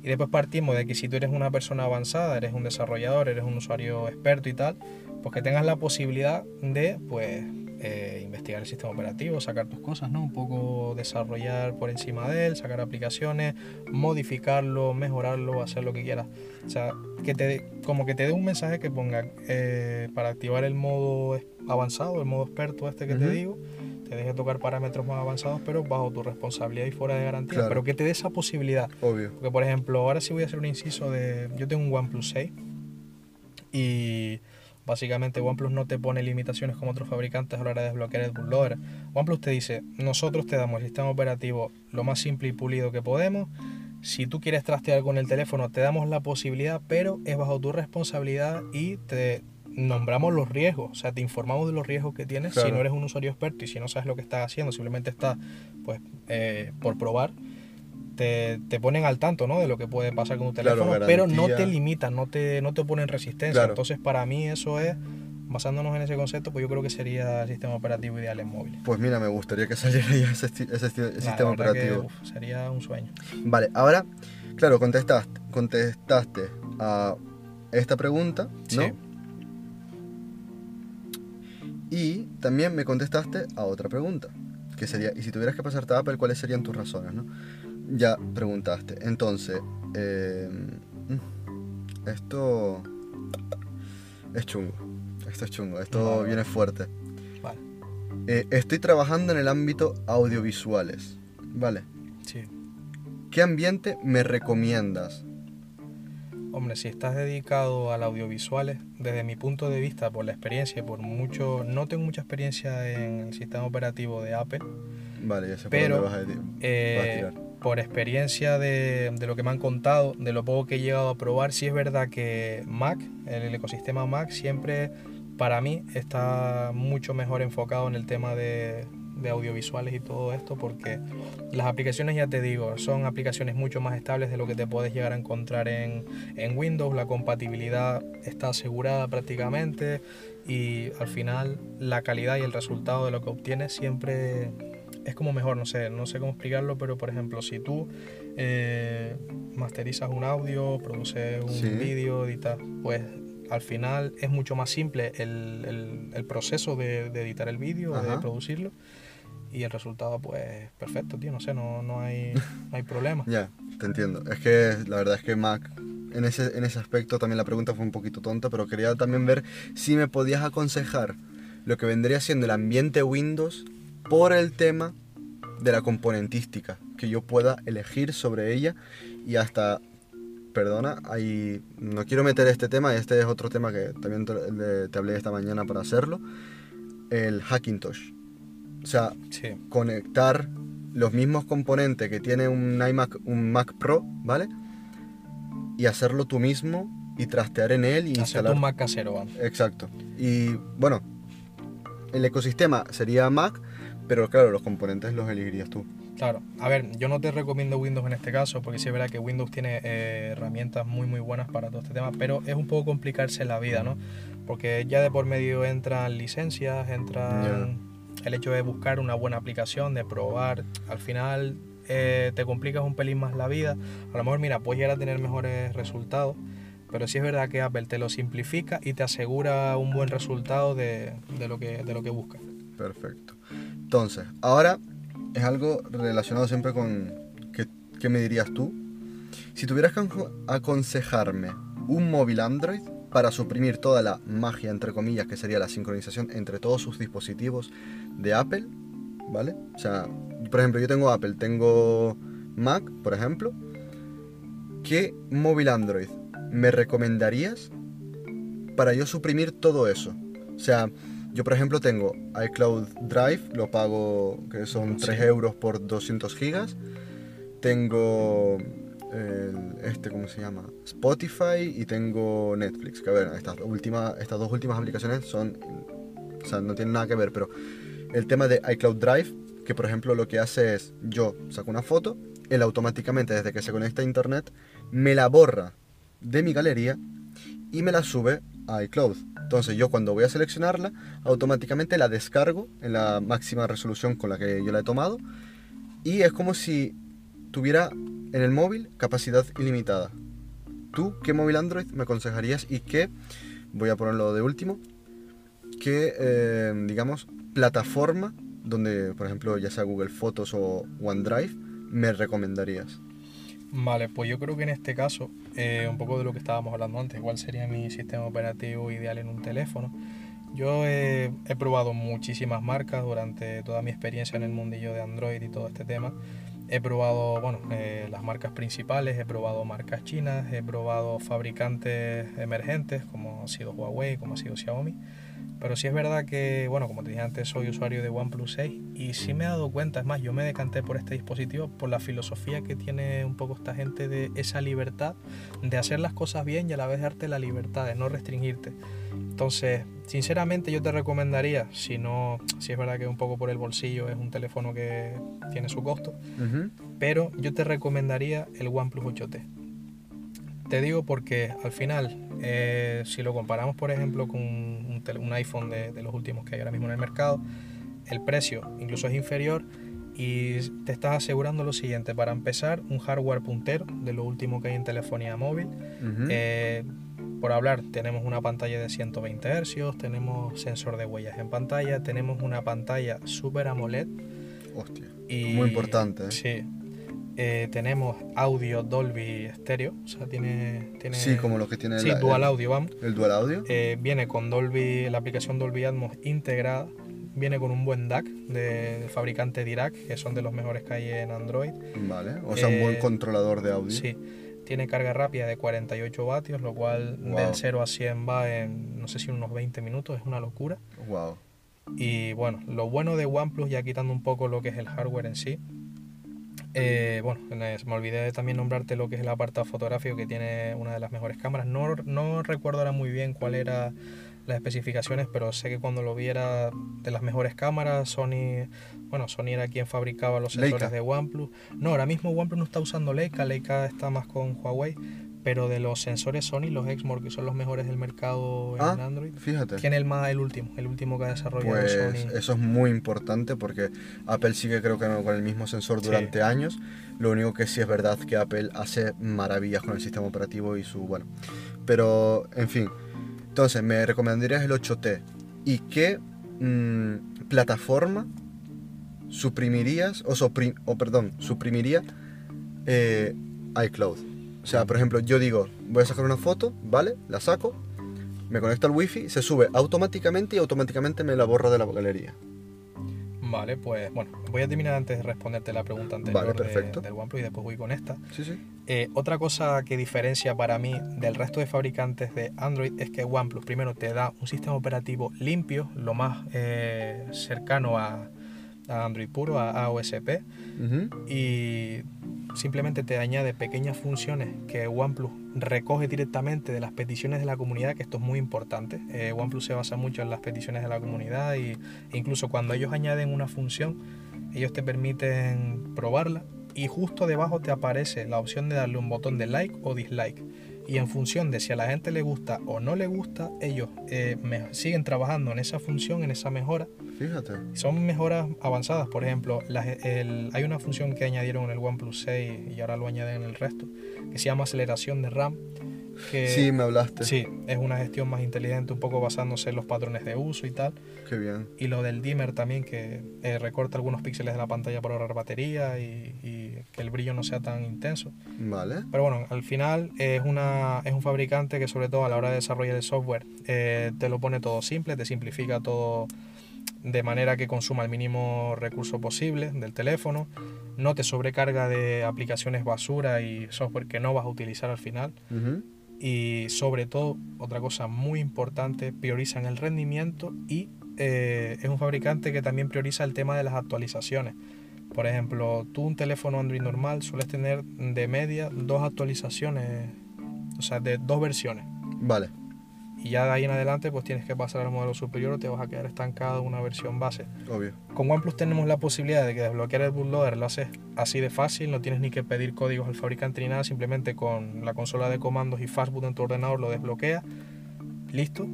Y después partimos de que si tú eres una persona avanzada, eres un desarrollador, eres un usuario experto y tal, pues que tengas la posibilidad de, pues, eh, investigar el sistema operativo, sacar tus cosas, ¿no? Un poco desarrollar por encima de él, sacar aplicaciones, modificarlo, mejorarlo, hacer lo que quieras. O sea, que te como que te dé un mensaje que ponga eh, para activar el modo avanzado, el modo experto este que te digo, te deje tocar parámetros más avanzados, pero bajo tu responsabilidad y fuera de garantía, pero que te dé esa posibilidad. Obvio. Porque, por ejemplo, ahora sí voy a hacer un inciso de... Yo tengo un OnePlus 6 y Básicamente OnePlus no te pone limitaciones como otros fabricantes a la hora de desbloquear el bootloader. OnePlus te dice, nosotros te damos el sistema operativo lo más simple y pulido que podemos. Si tú quieres trastear con el teléfono, te damos la posibilidad, pero es bajo tu responsabilidad y te nombramos los riesgos, o sea, te informamos de los riesgos que tienes si no eres un usuario experto y si no sabes lo que estás haciendo, simplemente estás pues eh, por probar te, te ponen al tanto ¿no? de lo que puede pasar con tu Claro, teléfono, pero no te limitan, no te, no te ponen resistencia. Claro. Entonces, para mí eso es, basándonos en ese concepto, pues yo creo que sería el sistema operativo ideal en móviles. Pues mira, me gustaría que saliera ya ese, sistema que, operativo. uf, sería un sueño. Vale, ahora, claro, contestaste, contestaste a esta pregunta, ¿no? Sí. Y también me contestaste a otra pregunta, que sería, y si tuvieras que pasarte a Apple, ¿cuáles serían tus razones, no? Ya preguntaste. Entonces, eh, mm, esto es chungo. Esto es chungo, esto Vale. viene fuerte. Vale, Eh, estoy trabajando en el ámbito audiovisuales, ¿vale? sí. ¿Qué ambiente me recomiendas? Hombre, si estás dedicado al audiovisuales, desde mi punto de vista, por la experiencia, por mucho, no tengo mucha experiencia en el sistema operativo de Apple, Vale, ya sé Pero, por dónde vas a, vas a eh, tirar. Por experiencia de, de lo que me han contado, de lo poco que he llegado a probar, sí es verdad que Mac, el ecosistema Mac, siempre para mí está mucho mejor enfocado en el tema de, de audiovisuales y todo esto, porque las aplicaciones, ya te digo, son aplicaciones mucho más estables de lo que te puedes llegar a encontrar en, en Windows, la compatibilidad está asegurada prácticamente y al final la calidad y el resultado de lo que obtienes siempre es como mejor, no sé, no sé cómo explicarlo, pero por ejemplo, si tú eh, masterizas un audio, produces un Sí. vídeo, editas, pues al final es mucho más simple el, el- el proceso de, de editar el vídeo, de producirlo, y el resultado, pues perfecto, tío, no sé, no, no, hay, no hay problema. Ya, te entiendo. Es que la verdad es que Mac, en ese, en ese aspecto también la pregunta fue un poquito tonta, pero quería también ver si me podías aconsejar lo que vendría siendo el ambiente Windows por el tema de la componentística, que yo pueda elegir sobre ella y hasta, perdona, ahí no quiero meter este tema, este es otro tema que también te, te hablé esta mañana para hacerlo, el Hackintosh. O sea, Sí, conectar los mismos componentes que tiene un iMac, un Mac Pro, ¿vale? Y hacerlo tú mismo y trastear en él y instalar. un Mac casero. Exacto. Y bueno, el ecosistema sería Mac, pero claro, los componentes los elegirías tú. Claro, a ver, yo no te recomiendo Windows en este caso, porque sí es verdad que Windows tiene eh, herramientas muy muy buenas para todo este tema, pero es un poco complicarse la vida, ¿no? Porque ya de por medio entran licencias, entran el hecho de buscar una buena aplicación, de probar, al final eh, te complicas un pelín más la vida. A lo mejor, mira, puedes llegar a tener mejores resultados, pero sí es verdad que Apple te lo simplifica y te asegura un buen resultado de, de lo, que, de lo que buscas. Perfecto. Entonces, ahora es algo relacionado siempre con qué, qué me dirías tú. Si tuvieras que aconse- aconsejarme un móvil Android para suprimir toda la magia, entre comillas, que sería la sincronización entre todos sus dispositivos de Apple, ¿vale? O sea, por ejemplo, yo tengo Apple, tengo Mac, por ejemplo. ¿Qué móvil Android me recomendarías para yo suprimir todo eso? O sea, yo por ejemplo tengo iCloud Drive, lo pago que son 3 Sí. euros por 200 gigas. Tengo el- este, ¿cómo se llama? Spotify y tengo Netflix. Que a ver, estas, últimas, estas dos últimas aplicaciones son, o sea, no tienen nada que ver, pero el tema de iCloud Drive, que por ejemplo lo que hace es, yo saco una foto, él automáticamente desde que se conecta a internet me la borra de mi galería y me la sube iCloud. Entonces yo cuando voy a seleccionarla, automáticamente la descargo en la máxima resolución con la que yo la he tomado y es como si tuviera en el móvil capacidad ilimitada. ¿Tú qué móvil Android me aconsejarías y qué, voy a ponerlo de último, qué, eh, digamos, plataforma donde, por ejemplo, ya sea Google Fotos o OneDrive, me recomendarías? Vale, pues yo creo que en este caso, eh, un poco de lo que estábamos hablando antes, cuál sería mi sistema operativo ideal en un teléfono. Yo he, probado muchísimas marcas durante toda mi experiencia en el mundillo de Android y todo este tema. He probado, bueno, eh, las marcas principales, he probado marcas chinas, he probado fabricantes emergentes como ha sido Huawei, como ha sido Xiaomi. Pero sí es verdad que, bueno, como te dije antes, soy usuario de OnePlus 6 y sí me he dado cuenta, es más, yo me decanté por este dispositivo por la filosofía que tiene un poco esta gente de esa libertad de hacer las cosas bien y a la vez darte la libertad de no restringirte. Entonces, sinceramente yo te recomendaría, si no, si es verdad que un poco por el bolsillo es un teléfono que tiene su costo, pero yo te recomendaría el OnePlus 8T. Te digo porque al final, eh, si lo comparamos por ejemplo con un, iPhone de, de los últimos que hay ahora mismo en el mercado, el precio incluso es inferior y te estás asegurando lo siguiente. Para empezar, un hardware puntero de lo último que hay en telefonía móvil. Eh, por hablar, tenemos una pantalla de 120 Hz, tenemos sensor de huellas en pantalla, tenemos una pantalla Super AMOLED Hostia. y Muy importante, ¿eh? Sí. Eh, tenemos audio Dolby Stereo, o sea, tiene, tiene Sí, como lo que tiene sí, dual el, audio, vamos. el dual audio. Eh, viene con Dolby, la aplicación Dolby Atmos integrada. Viene con un buen DAC de- del fabricante Dirac, que son de los mejores que hay en Android. Vale. O sea, un buen eh, controlador de audio. Sí. Tiene carga rápida de 48 vatios, lo cual Wow. del 0 a 100 va en, no sé si unos 20 minutos, es una locura. Wow. Y bueno, lo bueno de OnePlus, ya quitando un poco lo que es el hardware en sí, eh, bueno, me olvidé de también nombrarte lo que es el apartado fotográfico que tiene una de las mejores cámaras. No, no recuerdo ahora muy bien cuál era las especificaciones, pero sé que cuando lo viera de las mejores cámaras, Sony, bueno, Sony era quien fabricaba los sensores Leica. de OnePlus. No, ahora mismo OnePlus no está usando Leica, Leica está más con Huawei, pero de los sensores Sony, los Exmor, que son los mejores del mercado en Ah, Android, fíjate. tiene el más el último, el último que ha desarrollado Pues Sony. eso es muy importante porque Apple sigue creo que con el mismo sensor Sí. durante años. Lo único que sí es verdad que Apple hace maravillas con el sistema operativo y su bueno. Pero en fin. Entonces, me recomendarías el 8T. ¿Y qué mm, plataforma suprimirías o, supri- o perdón, suprimiría eh, iCloud? O sea, por ejemplo, yo digo, voy a sacar una foto, ¿vale? La saco, me conecto al wifi, se sube automáticamente y automáticamente me la borra de la galería. Vale, pues bueno, voy a terminar antes de responderte la pregunta anterior Vale, de- perfecto. del OnePlus y después voy con esta. Sí, sí. Eh, otra cosa que diferencia para mí del resto de fabricantes de Android es que OnePlus primero te da un sistema operativo limpio, lo más eh, cercano a, a Android puro, a AOSP, Ujú. y simplemente te añade pequeñas funciones que OnePlus recoge directamente de las peticiones de la comunidad, que esto es muy importante. Eh, OnePlus se basa mucho en las peticiones de la comunidad y, e incluso cuando ellos añaden una función, ellos te permiten probarla y justo debajo te aparece la opción de darle un botón de like o dislike. Y en función de si a la gente le gusta o no le gusta, ellos eh, siguen trabajando en esa función, en esa mejora, Fíjate. son mejoras avanzadas, por ejemplo, las- el- hay una función que añadieron en el OnePlus 6 y ahora lo añaden en el resto, que se llama aceleración de RAM. Que, Sí, me hablaste. sí, es una gestión más inteligente, un poco basándose en los patrones de uso y tal. Qué bien. Y lo del dimmer también, que eh, recorta algunos píxeles de la pantalla para ahorrar batería y, y que el brillo no sea tan intenso. Vale. Pero bueno, al final es, una, es un fabricante que sobre todo a la hora de desarrollar el software eh, te lo pone todo simple, te simplifica todo de manera que consuma el mínimo recurso posible del teléfono, no te sobrecarga de aplicaciones basura y software que no vas a utilizar al final y sobre todo, otra cosa muy importante, priorizan el rendimiento y eh, es un fabricante que también prioriza el tema de las actualizaciones. Por ejemplo, tú un teléfono Android normal sueles tener de media dos actualizaciones, o sea, de dos versiones. Vale. Y ya de ahí en adelante pues tienes que pasar al modelo superior o te vas a quedar estancado en una versión base. Obvio. Con OnePlus tenemos la posibilidad de que desbloquear el bootloader lo haces así de fácil, no tienes ni que pedir códigos al fabricante ni nada, simplemente con la consola de comandos y fastboot en tu ordenador lo desbloquea, listo.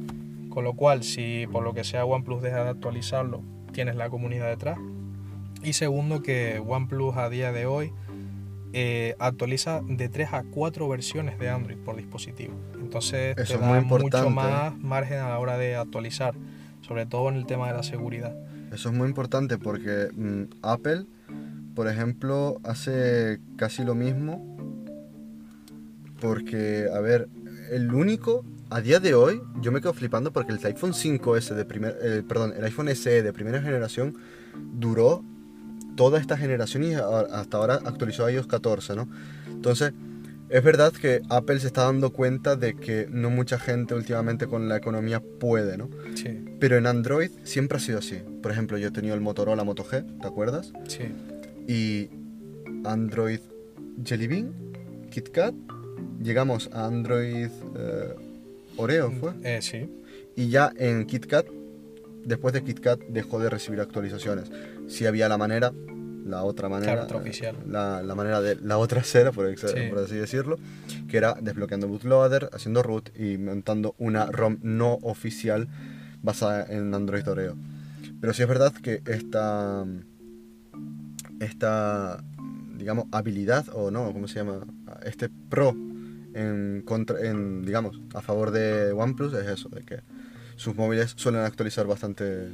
Con lo cual, si por lo que sea OnePlus deja de actualizarlo, tienes la comunidad detrás. Y segundo, que OnePlus a día de hoy eh, actualiza de 3 a 4 versiones de Android por dispositivo. Entonces Eso te es da muy importante. mucho más margen a la hora de actualizar, sobre todo en el tema de la seguridad. Eso es muy importante porque mm, Apple, por ejemplo, hace casi lo mismo. Porque, a ver, el único, a día de hoy, yo me quedo flipando porque el iPhone 5S de primer, eh, perdón, el iPhone SE de primera generación duró toda esta generación y hasta ahora actualizó a iOS 14, ¿no? Entonces, Es verdad que Apple se está dando cuenta de que no mucha gente últimamente con la economía puede, ¿no? Sí, Pero en Android siempre ha sido así. Por ejemplo, yo he tenido el Motorola Moto G, ¿te acuerdas? sí. Y Android Jelly Bean, KitKat, llegamos a Android eh, Oreo, ¿fue? Eh, sí, Y ya en KitKat, después de KitKat dejó de recibir actualizaciones. Si había la manera, la otra manera, Claro, otra eh, oficial. la, la manera de la otra cera, por, Sí. por así decirlo, que era desbloqueando bootloader, haciendo root y montando una ROM no oficial basada en Android Oreo. Pero sí es verdad que esta, esta digamos, habilidad, o no, ¿cómo se llama? Este pro en, contra, en, digamos, a favor de OnePlus es eso, de que sus móviles suelen actualizar bastante,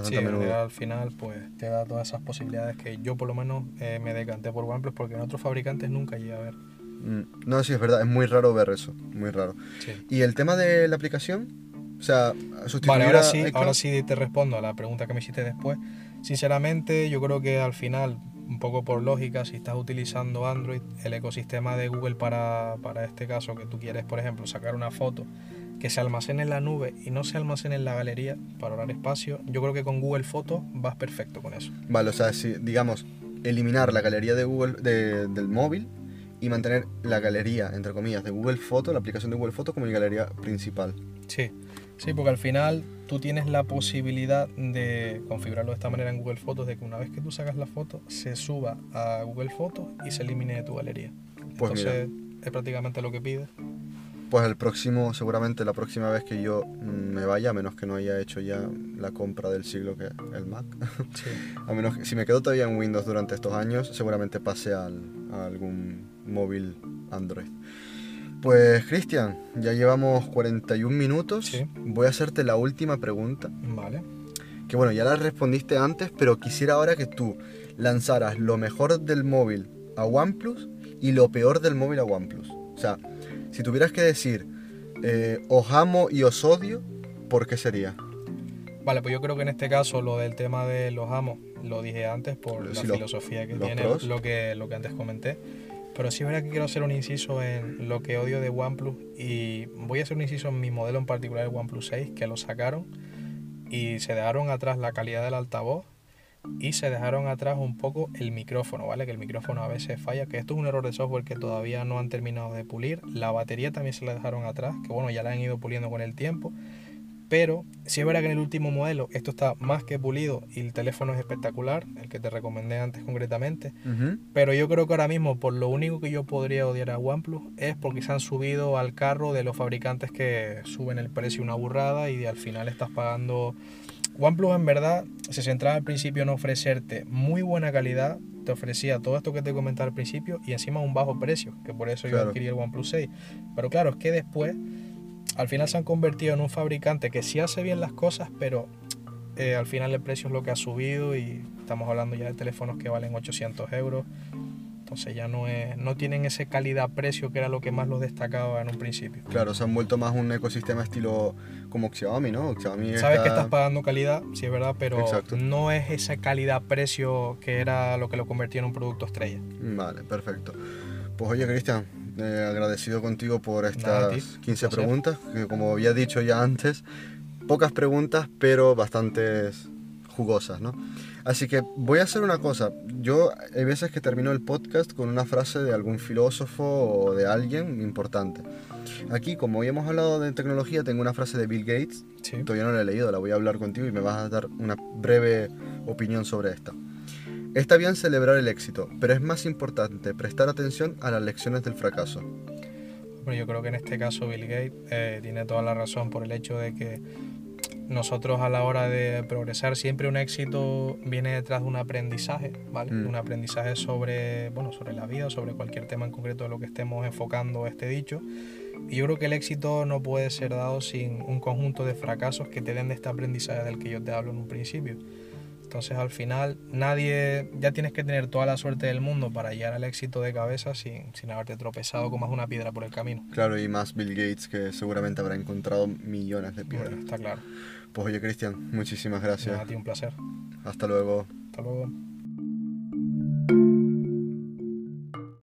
bastante sí, a menudo. al final pues te da todas esas posibilidades que yo por lo menos eh, me decanté por OnePlus porque en otros fabricantes nunca llegué a ver. Mm, No, sí, es verdad, es muy raro ver eso, muy raro. Sí. ¿Y el tema de la aplicación? O sea, sustituir Vale, ahora sí, ahora sí te respondo a la pregunta que me hiciste después. Sinceramente, yo creo que al final, un poco por lógica, si estás utilizando Android, el ecosistema de Google para, para este caso, que tú quieres, por ejemplo, sacar una foto que se almacene en la nube y no se almacene en la galería para ahorrar espacio, yo creo que con Google Fotos vas perfecto con eso. Vale, o sea, si, digamos, eliminar la galería de Google de- del móvil y mantener la galería, entre comillas, de Google Foto, la aplicación de Google Foto como mi galería principal. Sí, sí, porque al final tú tienes la posibilidad de configurarlo de esta manera en Google Fotos, de que una vez que tú sacas la foto, se suba a Google Fotos y se elimine de tu galería. Pues Entonces es prácticamente lo que pides. Pues el próximo, seguramente la próxima vez que yo me vaya, a menos que no haya hecho ya la compra del siglo que es el Mac, Sí. a menos que si me quedo todavía en Windows durante estos años, seguramente pase al, a algún móvil Android. Pues Cristian, ya llevamos 41 minutos. Sí. Voy a hacerte la última pregunta. Vale. Que bueno, ya la respondiste antes, pero quisiera ahora que tú lanzaras lo mejor del móvil a OnePlus y lo peor del móvil a OnePlus. O sea, si tuvieras que decir eh, os amo y os odio, ¿por qué sería? Vale, pues yo creo que en este caso lo del tema de los amos lo dije antes por Sí, la los- filosofía que tiene, pros. lo que, lo que antes comenté. Pero sí es verdad que quiero hacer un inciso en lo que odio de OnePlus y voy a hacer un inciso en mi modelo en particular, el OnePlus 6, que lo sacaron y se dejaron atrás la calidad del altavoz y se dejaron atrás un poco el micrófono, ¿vale? Que el micrófono a veces falla, que esto es un error de software que todavía no han terminado de pulir. La batería también se la dejaron atrás, que bueno, ya la han ido puliendo con el tiempo. Pero sí es verdad que en el último modelo esto está más que pulido y el teléfono es espectacular, el que te recomendé antes concretamente. Pero yo creo que ahora mismo, por lo único que yo podría odiar a OnePlus es porque se han subido al carro de los fabricantes que suben el precio una burrada y al final estás pagando. OnePlus en verdad se centraba al principio en ofrecerte muy buena calidad, te ofrecía todo esto que te comentaba al principio y encima un bajo precio, que por eso yo adquirí el OnePlus 6. Pero claro, es que después al final se han convertido en un fabricante que sí hace bien las cosas, pero eh, al final el precio es lo que ha subido y estamos hablando ya de teléfonos que valen 800 euros. Entonces ya no, es, no tienen ese calidad-precio que era lo que más los destacaba en un principio. Claro, se han vuelto más un ecosistema estilo como Xiaomi, ¿no? Xiaomi Sabes está- que estás pagando calidad, sí es verdad, pero Exacto. no es esa calidad-precio que era lo que lo convertía en un producto estrella. Vale, perfecto. Pues oye, Cristian, eh, agradecido contigo por estas a ti. 15 Un placer. preguntas, que como había dicho ya antes, pocas preguntas, pero bastantes jugosas, ¿no? Así que voy a hacer una cosa. Yo hay veces que termino el podcast con una frase de algún filósofo o de alguien importante. Aquí, como hoy hemos hablado de tecnología, tengo una frase de Bill Gates. Sí. Todavía no la he leído, la voy a hablar contigo y me vas a dar una breve opinión sobre esta. Está bien celebrar el éxito, pero es más importante prestar atención a las lecciones del fracaso. Bueno, yo creo que en este caso Bill Gates eh, tiene toda la razón por el hecho de que nosotros a la hora de progresar siempre un éxito viene detrás de un aprendizaje, ¿vale? Mm. Un aprendizaje sobre, bueno, sobre la vida, sobre cualquier tema en concreto de lo que estemos enfocando este dicho. Y yo creo que el éxito no puede ser dado sin un conjunto de fracasos que te den de este aprendizaje del que yo te hablo en un principio. Entonces al final nadie, ya tienes que tener toda la suerte del mundo para llegar al éxito de cabeza sin, sin haberte tropezado con más una piedra por el camino. Claro, y más Bill Gates que seguramente habrá encontrado millones de piedras. Bueno, está claro. Pues oye, Cristian, muchísimas gracias. Nada, a ti un placer. Hasta luego. Hasta luego.